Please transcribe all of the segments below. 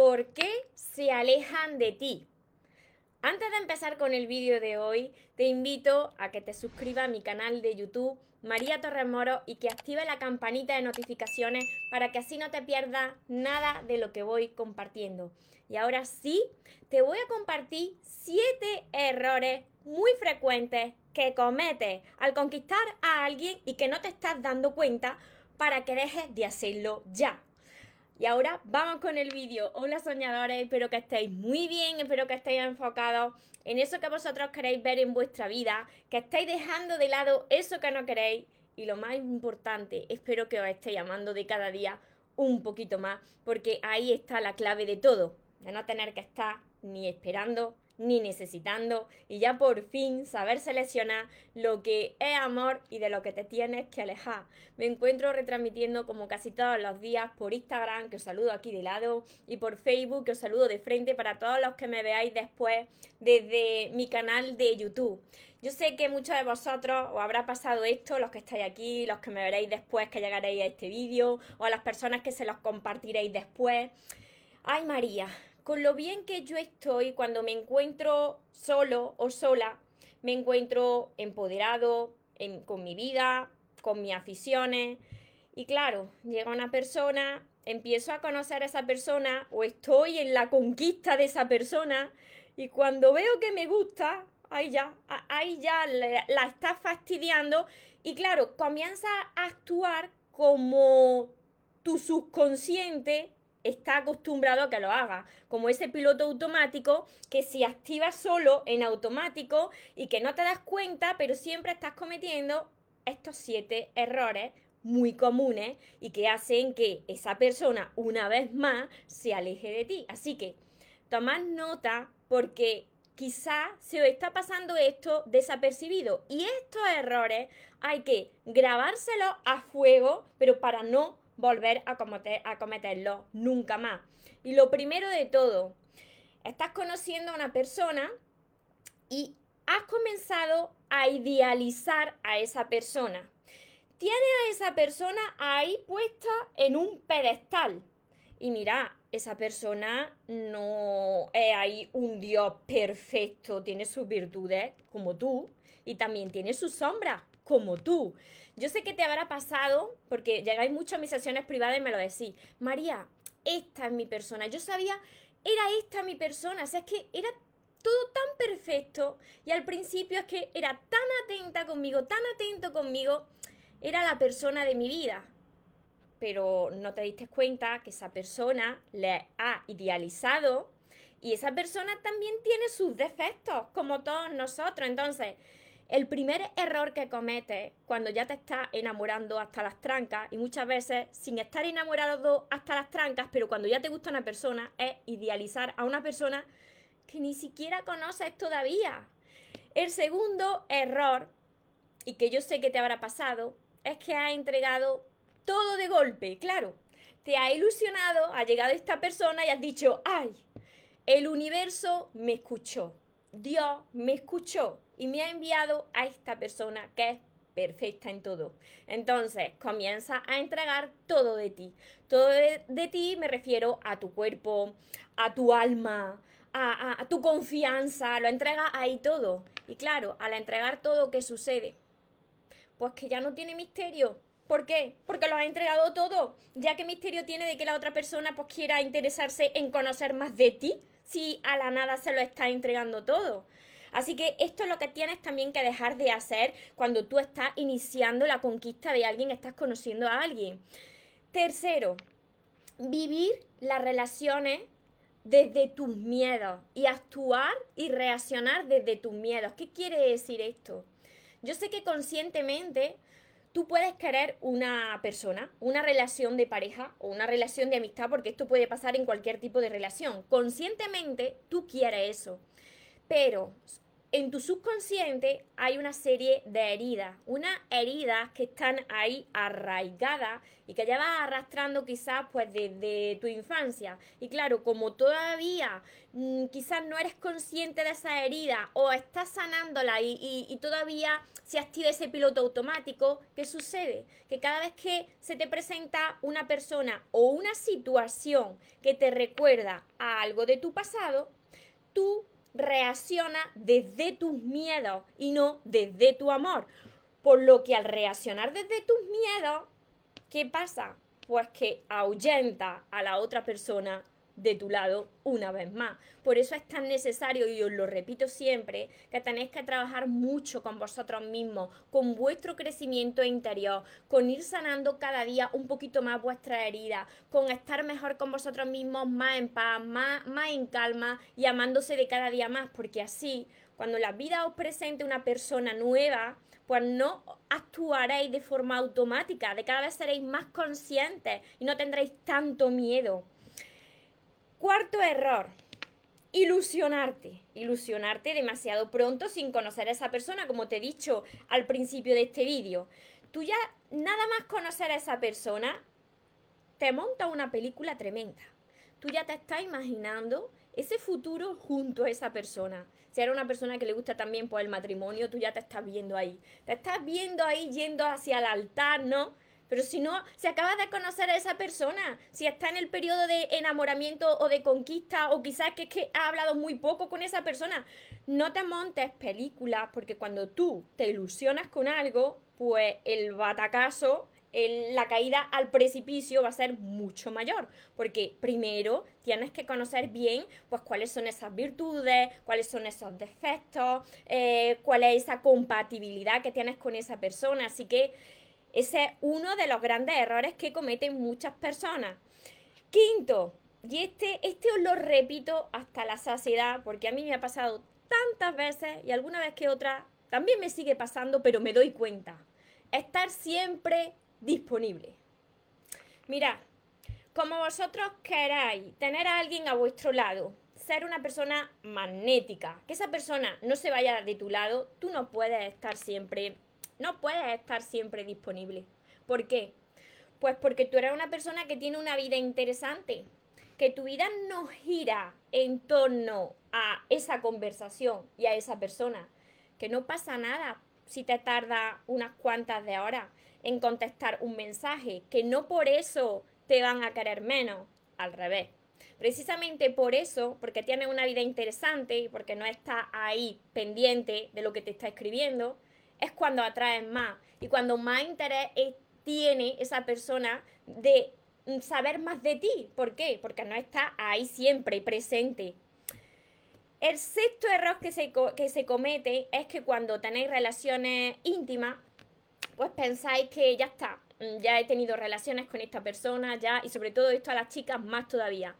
¿Por qué se alejan de ti? Antes de empezar con el vídeo de hoy, te invito a que te suscribas a mi canal de YouTube María Torres Moro y que active la campanita de notificaciones para que así no te pierdas nada de lo que voy compartiendo. Y ahora sí, te voy a compartir siete errores muy frecuentes que cometes al conquistar a alguien y que no te estás dando cuenta para que dejes de hacerlo ya. Y ahora vamos con el vídeo. Hola soñadores, espero que estéis muy bien, espero que estéis enfocados en eso que vosotros queréis ver en vuestra vida, que estéis dejando de lado eso que no queréis y lo más importante, espero que os estéis amando de cada día un poquito más, porque ahí está la clave de todo, de no tener que estar ni esperando ni necesitando y ya por fin saber seleccionar lo que es amor y de lo que te tienes que alejar. Me encuentro retransmitiendo como casi todos los días por Instagram, que os saludo aquí de lado, y por Facebook, que os saludo de frente para todos los que me veáis después desde mi canal de YouTube. Yo sé que muchos de vosotros os habrá pasado esto, los que estáis aquí, los que me veréis después que llegaréis a este vídeo, o a las personas que se los compartiréis después. Ay María, con lo bien que yo estoy cuando me encuentro solo o sola, me encuentro empoderado con mi vida, con mis aficiones. Y claro, llega una persona, empiezo a conocer a esa persona o estoy en la conquista de esa persona y cuando veo que me gusta, ahí ya, ahí ya la, la está fastidiando y claro, comienza a actuar como tu subconsciente está acostumbrado a que lo haga, como ese piloto automático que se activa solo en automático y que no te das cuenta, pero siempre estás cometiendo estos siete errores muy comunes y que hacen que esa persona una vez más se aleje de ti. Así que tomad nota porque quizá se os está pasando esto desapercibido y estos errores hay que grabárselos a fuego, pero para no volver a, cometer, a cometerlo nunca más. Y lo primero de todo, estás conociendo a una persona y has comenzado a idealizar a esa persona. Tienes a esa persona ahí puesta en un pedestal. Y mira, esa persona no es ahí un Dios perfecto, tiene sus virtudes como tú y también tiene sus sombras como tú. Yo sé que te habrá pasado, porque llegáis mucho a mis sesiones privadas y me lo decís, María, esta es mi persona. Yo sabía, era esta mi persona. O sea, es que era todo tan perfecto. Y al principio es que era tan atenta conmigo, tan atento conmigo. Era la persona de mi vida. Pero no te diste cuenta que esa persona le ha idealizado y esa persona también tiene sus defectos, como todos nosotros. Entonces, el primer error que cometes cuando ya te estás enamorando hasta las trancas, y muchas veces sin estar enamorado hasta las trancas, pero cuando ya te gusta una persona, es idealizar a una persona que ni siquiera conoces todavía. El segundo error, y que yo sé que te habrá pasado, es que has entregado todo de golpe, claro. Te ha ilusionado, ha llegado esta persona y has dicho, ay, el universo me escuchó, Dios me escuchó y me ha enviado a esta persona que es perfecta en todo. Entonces, comienza a entregar todo de ti. Todo de, ti me refiero a tu cuerpo, a tu alma, a, tu confianza, lo entrega ahí todo. Y claro, al entregar todo, ¿qué sucede? Pues que ya no tiene misterio. ¿Por qué? Porque lo has entregado todo. Ya que misterio tiene de que la otra persona pues quiera interesarse en conocer más de ti si a la nada se lo está entregando todo. Así que esto es lo que tienes también que dejar de hacer cuando tú estás iniciando la conquista de alguien, estás conociendo a alguien. Tercero, vivir las relaciones desde tus miedos y actuar y reaccionar desde tus miedos. ¿Qué quiere decir esto? Yo sé que conscientemente tú puedes querer una persona, una relación de pareja o una relación de amistad, porque esto puede pasar en cualquier tipo de relación. Conscientemente tú quieres eso. Pero en tu subconsciente hay una serie de heridas, unas heridas que están ahí arraigadas y que llevas arrastrando quizás pues desde tu infancia. Y claro, como todavía mm, quizás no eres consciente de esa herida o estás sanándola y, y todavía se activa ese piloto automático, ¿qué sucede? Que cada vez que se te presenta una persona o una situación que te recuerda a algo de tu pasado, tú reacciona desde tus miedos y no desde tu amor. Por lo que al reaccionar desde tus miedos, ¿qué pasa? Pues que ahuyenta a la otra persona de tu lado una vez más. Por eso es tan necesario, y os lo repito siempre, que tenéis que trabajar mucho con vosotros mismos, con vuestro crecimiento interior, con ir sanando cada día un poquito más vuestra herida, con estar mejor con vosotros mismos, más en paz, más, más en calma y amándose de cada día más, porque así, cuando la vida os presente una persona nueva, pues no actuaréis de forma automática, de cada vez seréis más conscientes y no tendréis tanto miedo. Cuarto error, ilusionarte. Ilusionarte demasiado pronto sin conocer a esa persona, como te he dicho al principio de este vídeo. Tú ya nada más conocer a esa persona, te monta una película tremenda. Tú ya te estás imaginando ese futuro junto a esa persona. Si era una persona que le gusta también por pues, el matrimonio, tú ya te estás viendo ahí. Te estás viendo ahí yendo hacia el altar, ¿no? Pero si no, si acabas de conocer a esa persona, si está en el periodo de enamoramiento o de conquista, o quizás que es que ha hablado muy poco con esa persona, no te montes películas, porque cuando tú te ilusionas con algo, pues el batacazo la caída al precipicio va a ser mucho mayor, porque primero tienes que conocer bien pues cuáles son esas virtudes, cuáles son esos defectos, eh, cuál es esa compatibilidad que tienes con esa persona. Así que ese es uno de los grandes errores que cometen muchas personas. Quinto, y este, este os lo repito hasta la saciedad, porque a mí me ha pasado tantas veces y alguna vez que otra también me sigue pasando, pero me doy cuenta. Estar siempre disponible. Mirad, como vosotros queráis tener a alguien a vuestro lado, ser una persona magnética, que esa persona no se vaya de tu lado, tú no puedes estar siempre no puedes estar siempre disponible. ¿Por qué? Pues porque tú eres una persona que tiene una vida interesante, que tu vida no gira en torno a esa conversación y a esa persona, que no pasa nada si te tarda unas cuantas de horas en contestar un mensaje, que no por eso te van a querer menos, al revés. Precisamente por eso, porque tienes una vida interesante y porque no estás ahí pendiente de lo que te está escribiendo, es cuando atraes más y cuando más interés tiene esa persona de saber más de ti. ¿Por qué? Porque no está ahí siempre presente. El sexto error que se, que se comete es que cuando tenéis relaciones íntimas, pues pensáis que ya está, ya he tenido relaciones con esta persona, ya, y sobre todo esto a las chicas más todavía,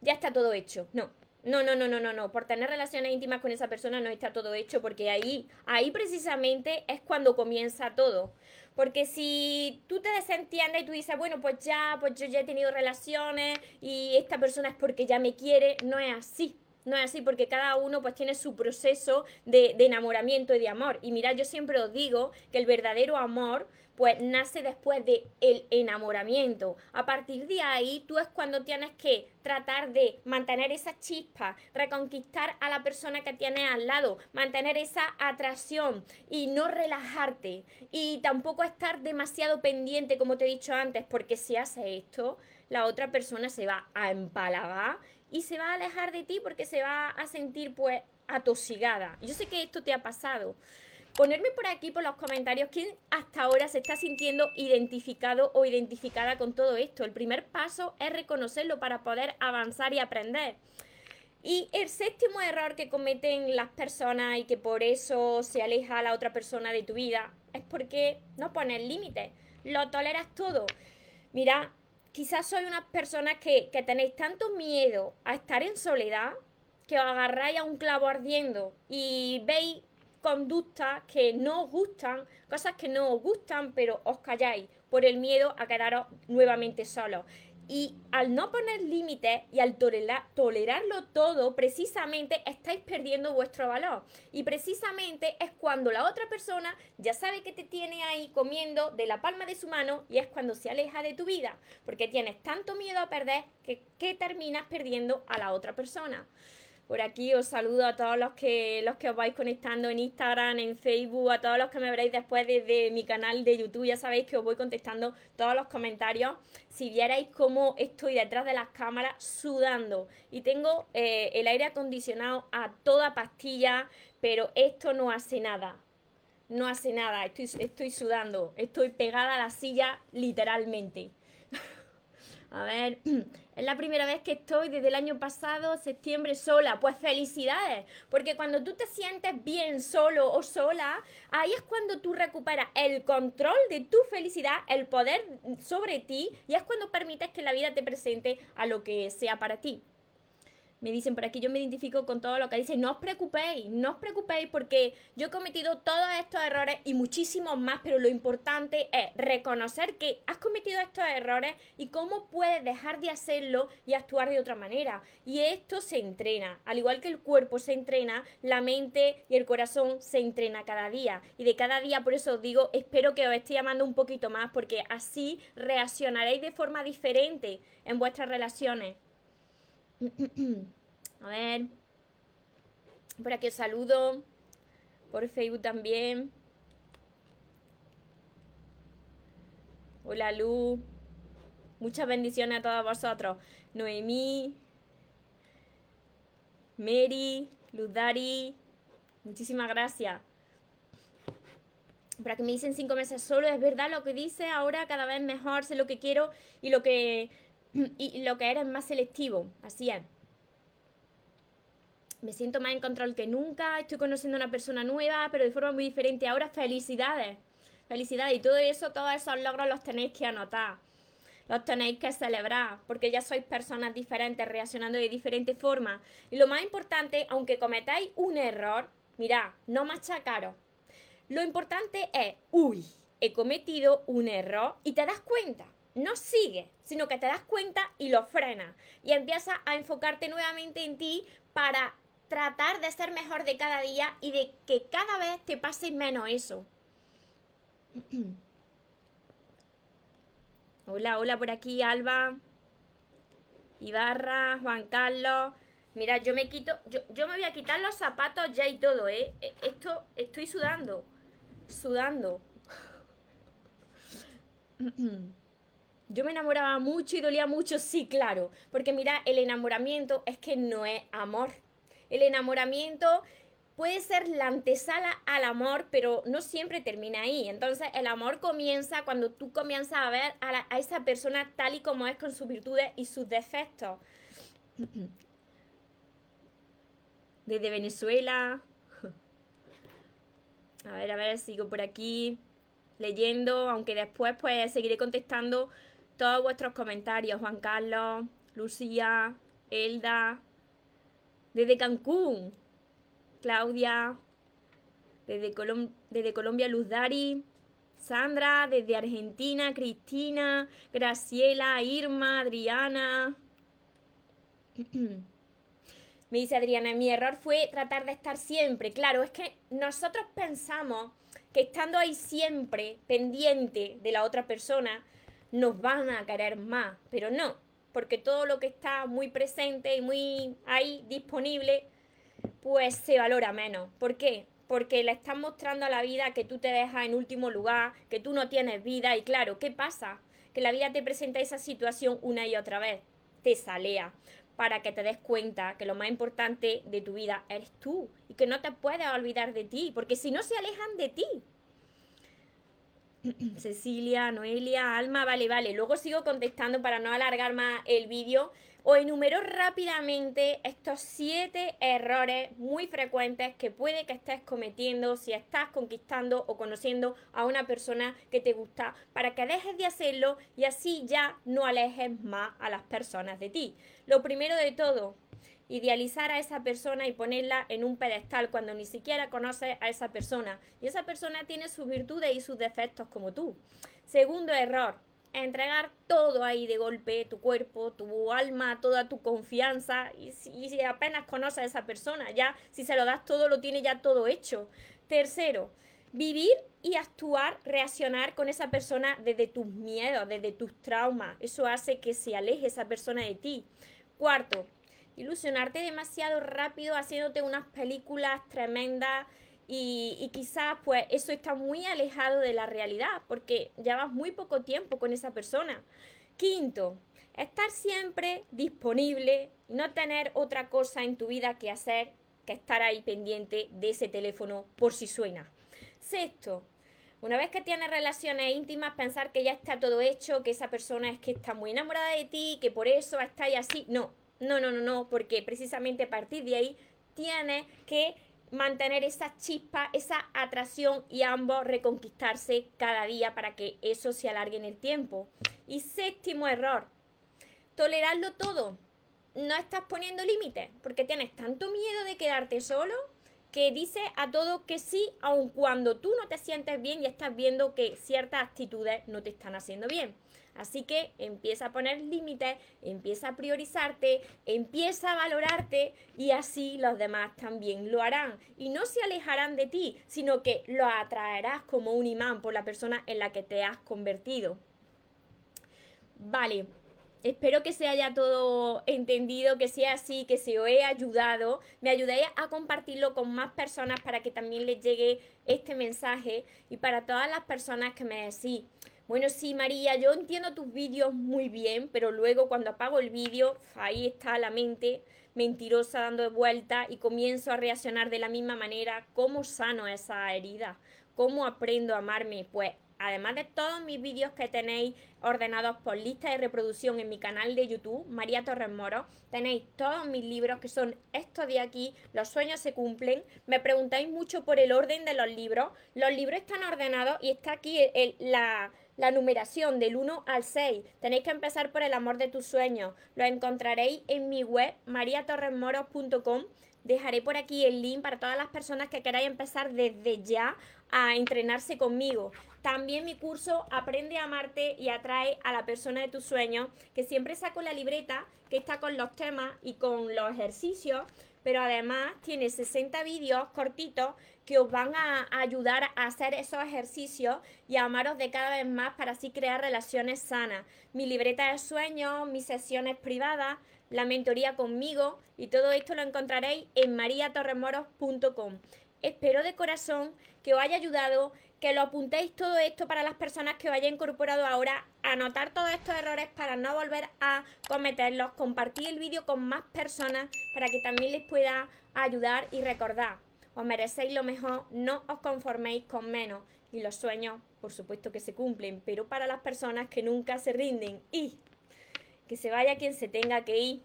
ya está todo hecho. No, no, no, no, no, no, no. Por tener relaciones íntimas con esa persona no está todo hecho, porque ahí, ahí precisamente es cuando comienza todo. Porque si tú te desentiendes y tú dices, bueno, pues ya, pues yo ya he tenido relaciones y esta persona es porque ya me quiere, no es así. No es así porque cada uno pues tiene su proceso de, enamoramiento y de amor. Y mira, yo siempre os digo que el verdadero amor pues nace después de el enamoramiento. A partir de ahí, tú es cuando tienes que tratar de mantener esa chispa, reconquistar a la persona que tienes al lado, mantener esa atracción y no relajarte y tampoco estar demasiado pendiente, como te he dicho antes, porque si hace esto, la otra persona se va a empalagar y se va a alejar de ti porque se va a sentir pues atosigada. Yo sé que esto te ha pasado ponerme por aquí, por los comentarios, quién hasta ahora se está sintiendo identificado o identificada con todo esto. El primer paso es reconocerlo para poder avanzar y aprender. Y el séptimo error que cometen las personas y que por eso se aleja a la otra persona de tu vida es porque no pones límites, lo toleras todo. Mira, quizás soy una persona que, que tenéis tanto miedo a estar en soledad que os agarráis a un clavo ardiendo y veis conductas que no os gustan, cosas que no os gustan, pero os calláis por el miedo a quedaros nuevamente solos. Y al no poner límites y al tolerarlo todo, precisamente estáis perdiendo vuestro valor. Y precisamente es cuando la otra persona ya sabe que te tiene ahí comiendo de la palma de su mano y es cuando se aleja de tu vida. Porque tienes tanto miedo a perder que, que terminas perdiendo a la otra persona. Por aquí os saludo a todos los que, los que os vais conectando en Instagram, en Facebook, a todos los que me veréis después desde mi canal de YouTube. Ya sabéis que os voy contestando todos los comentarios. Si vierais cómo estoy detrás de las cámaras sudando y tengo eh, el aire acondicionado a toda pastilla, pero esto no hace nada. No hace nada, estoy, estoy sudando, estoy pegada a la silla literalmente. A ver, es la primera vez que estoy desde el año pasado, septiembre, sola. Pues felicidades, porque cuando tú te sientes bien solo o sola, ahí es cuando tú recuperas el control de tu felicidad, el poder sobre ti, y es cuando permites que la vida te presente a lo que sea para ti me dicen por aquí, yo me identifico con todo lo que dice, no os preocupéis, no os preocupéis porque yo he cometido todos estos errores y muchísimos más, pero lo importante es reconocer que has cometido estos errores y cómo puedes dejar de hacerlo y actuar de otra manera. Y esto se entrena, al igual que el cuerpo se entrena, la mente y el corazón se entrena cada día. Y de cada día, por eso os digo, espero que os esté llamando un poquito más porque así reaccionaréis de forma diferente en vuestras relaciones. A ver. Por aquí os saludo. Por Facebook también. Hola Lu. Muchas bendiciones a todos vosotros. Noemí. Mary. Luzari. Muchísimas gracias. Para que me dicen cinco meses solo, es verdad lo que dice, ahora cada vez mejor, sé lo que quiero y lo que y lo que eres más selectivo, así es. Me siento más en control que nunca, estoy conociendo a una persona nueva, pero de forma muy diferente. Ahora felicidades, felicidades. Y todo eso, todos esos logros los tenéis que anotar, los tenéis que celebrar, porque ya sois personas diferentes, reaccionando de diferentes formas. Y lo más importante, aunque cometáis un error, mirad, no machacaros. Lo importante es, uy, he cometido un error y te das cuenta no sigue, sino que te das cuenta y lo frenas. Y empiezas a enfocarte nuevamente en ti para tratar de ser mejor de cada día y de que cada vez te pase menos eso. Hola, hola por aquí, Alba. Ibarra, Juan Carlos. Mira, yo me quito, yo, yo, me voy a quitar los zapatos ya y todo, ¿eh? E, esto, estoy sudando, sudando. Yo me enamoraba mucho y dolía mucho, sí, claro, porque mira, el enamoramiento es que no es amor. El enamoramiento puede ser la antesala al amor, pero no siempre termina ahí. Entonces el amor comienza cuando tú comienzas a ver a, esa persona tal y como es con sus virtudes y sus defectos. Desde Venezuela. A ver, a ver, sigo por aquí leyendo, aunque después pues seguiré contestando todos vuestros comentarios, Juan Carlos, Lucía, Elda, desde Cancún, Claudia, desde, Colombia, Luz Dari, Sandra, desde Argentina, Cristina, Graciela, Irma, Adriana. Me dice Adriana, mi error fue tratar de estar siempre. Claro, es que nosotros pensamos que estando ahí siempre, pendiente de la otra persona, nos van a querer más, pero no, porque todo lo que está muy presente y muy ahí disponible, pues se valora menos. ¿Por qué? Porque le estás mostrando a la vida que tú te dejas en último lugar, que tú no tienes vida y claro, ¿qué pasa? Que la vida te presenta esa situación una y otra vez, te salea para que te des cuenta que lo más importante de tu vida eres tú y que no te puedes olvidar de ti, porque si no se alejan de ti. Cecilia, Noelia, Alma, vale, vale. Luego sigo contestando para no alargar más el vídeo. O enumero rápidamente estos siete errores muy frecuentes que puede que estés cometiendo si estás conquistando o conociendo a una persona que te gusta para que dejes de hacerlo y así ya no alejes más a las personas de ti. Lo primero de todo, idealizar a esa persona y ponerla en un pedestal cuando ni siquiera conoces a esa persona. Y esa persona tiene sus virtudes y sus defectos como tú. Segundo error, entregar todo ahí de golpe, tu cuerpo, tu alma, toda tu confianza. Y si, apenas conoces a esa persona, ya si se lo das todo, lo tiene ya todo hecho. Tercero, vivir y actuar, reaccionar con esa persona desde tus miedos, desde tus traumas. Eso hace que se aleje esa persona de ti. Cuarto, ilusionarte demasiado rápido haciéndote unas películas tremendas y, quizás pues eso está muy alejado de la realidad porque llevas muy poco tiempo con esa persona. Quinto, estar siempre disponible, no tener otra cosa en tu vida que hacer que estar ahí pendiente de ese teléfono por si suena. Sexto, una vez que tienes relaciones íntimas, pensar que ya está todo hecho, que esa persona es que está muy enamorada de ti, que por eso está ahí así. No, no, no, no, no, porque precisamente a partir de ahí tienes que mantener esa chispa, esa atracción y ambos reconquistarse cada día para que eso se alargue en el tiempo. Y séptimo error, tolerarlo todo. No estás poniendo límites porque tienes tanto miedo de quedarte solo que dices a todo que sí, aun cuando tú no te sientes bien y estás viendo que ciertas actitudes no te están haciendo bien. Así que empieza a poner límites, empieza a priorizarte, empieza a valorarte y así los demás también lo harán. Y no se alejarán de ti, sino que lo atraerás como un imán por la persona en la que te has convertido. Vale, Espero que se haya todo entendido, que sea así, que se os he ayudado. Me ayudéis a compartirlo con más personas para que también les llegue este mensaje y para todas las personas que me decís, bueno, sí, María, yo entiendo tus vídeos muy bien, pero luego cuando apago el vídeo, ahí está la mente mentirosa dando vuelta y comienzo a reaccionar de la misma manera. ¿Cómo sano esa herida? ¿Cómo aprendo a amarme? Pues además de todos mis vídeos que tenéis ordenados por lista de reproducción en mi canal de YouTube, María Torres Moro, tenéis todos mis libros que son estos de aquí, Los sueños se cumplen. Me preguntáis mucho por el orden de los libros. Los libros están ordenados y está aquí la, la numeración del 1 al 6. Tenéis que empezar por el amor de tus sueños. Lo encontraréis en mi web mariatorresmoros.com Dejaré por aquí el link para todas las personas que queráis empezar desde ya a entrenarse conmigo. También mi curso Aprende a amarte y atrae a la persona de tus sueños, que siempre saco la libreta que está con los temas y con los ejercicios, pero además tiene 60 vídeos cortitos que os van a ayudar a hacer esos ejercicios y a amaros de cada vez más para así crear relaciones sanas. Mi libreta de sueños, mis sesiones privadas, la mentoría conmigo y todo esto lo encontraréis en mariatorremoros.com. Espero de corazón que os haya ayudado, que lo apuntéis todo esto para las personas que os incorporado ahora, anotar todos estos errores para no volver a cometerlos, compartir el vídeo con más personas para que también les pueda ayudar y recordar. Os merecéis lo mejor, no os conforméis con menos. Y los sueños, por supuesto que se cumplen, pero para las personas que nunca se rinden. Y que se vaya quien se tenga que ir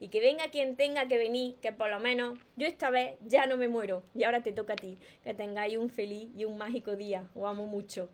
y que venga quien tenga que venir, que por lo menos yo esta vez ya no me muero y ahora te toca a ti, que tengáis un feliz y un mágico día. Os amo mucho.